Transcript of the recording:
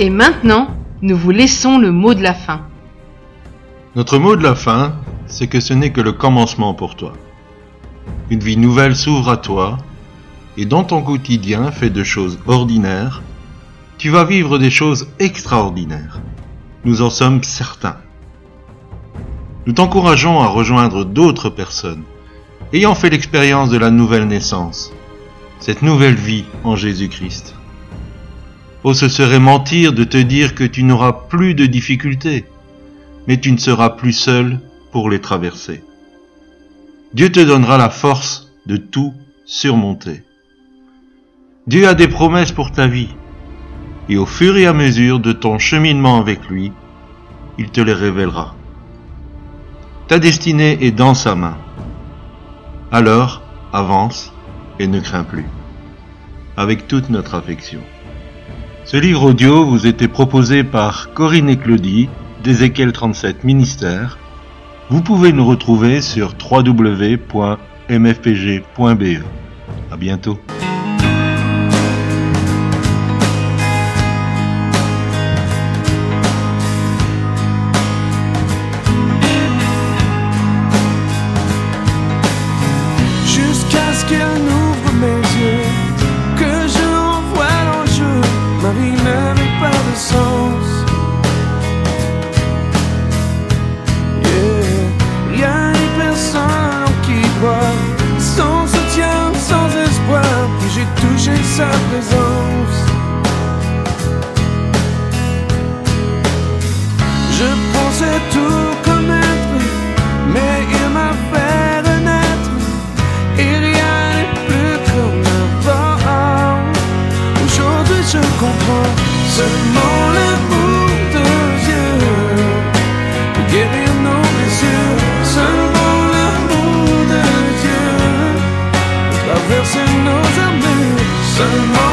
Et maintenant, nous vous laissons le mot de la fin. Notre mot de la fin, c'est que ce n'est que le commencement pour toi. Une vie nouvelle s'ouvre à toi, et dans ton quotidien fait de choses ordinaires, tu vas vivre des choses extraordinaires. Nous en sommes certains. Nous t'encourageons à rejoindre d'autres personnes ayant fait l'expérience de la nouvelle naissance, cette nouvelle vie en Jésus-Christ. Oh, ce serait mentir de te dire que tu n'auras plus de difficultés, mais tu ne seras plus seul pour les traverser. Dieu te donnera la force de tout surmonter. Dieu a des promesses pour ta vie, et au fur et à mesure de ton cheminement avec lui, il te les révélera. Ta destinée est dans sa main. Alors, avance et ne crains plus. Avec toute notre affection. Ce livre audio vous était proposé par Corinne et Claudie d'Ézéchiel 37 Ministère. Vous pouvez nous retrouver sur www.mfpg.be. À bientôt. Touché sa présence. Je pensais tout connaître, mais il m'a fait renaître. Et rien n'est plus comme avant. Aujourd'hui je comprends seulement l'amour de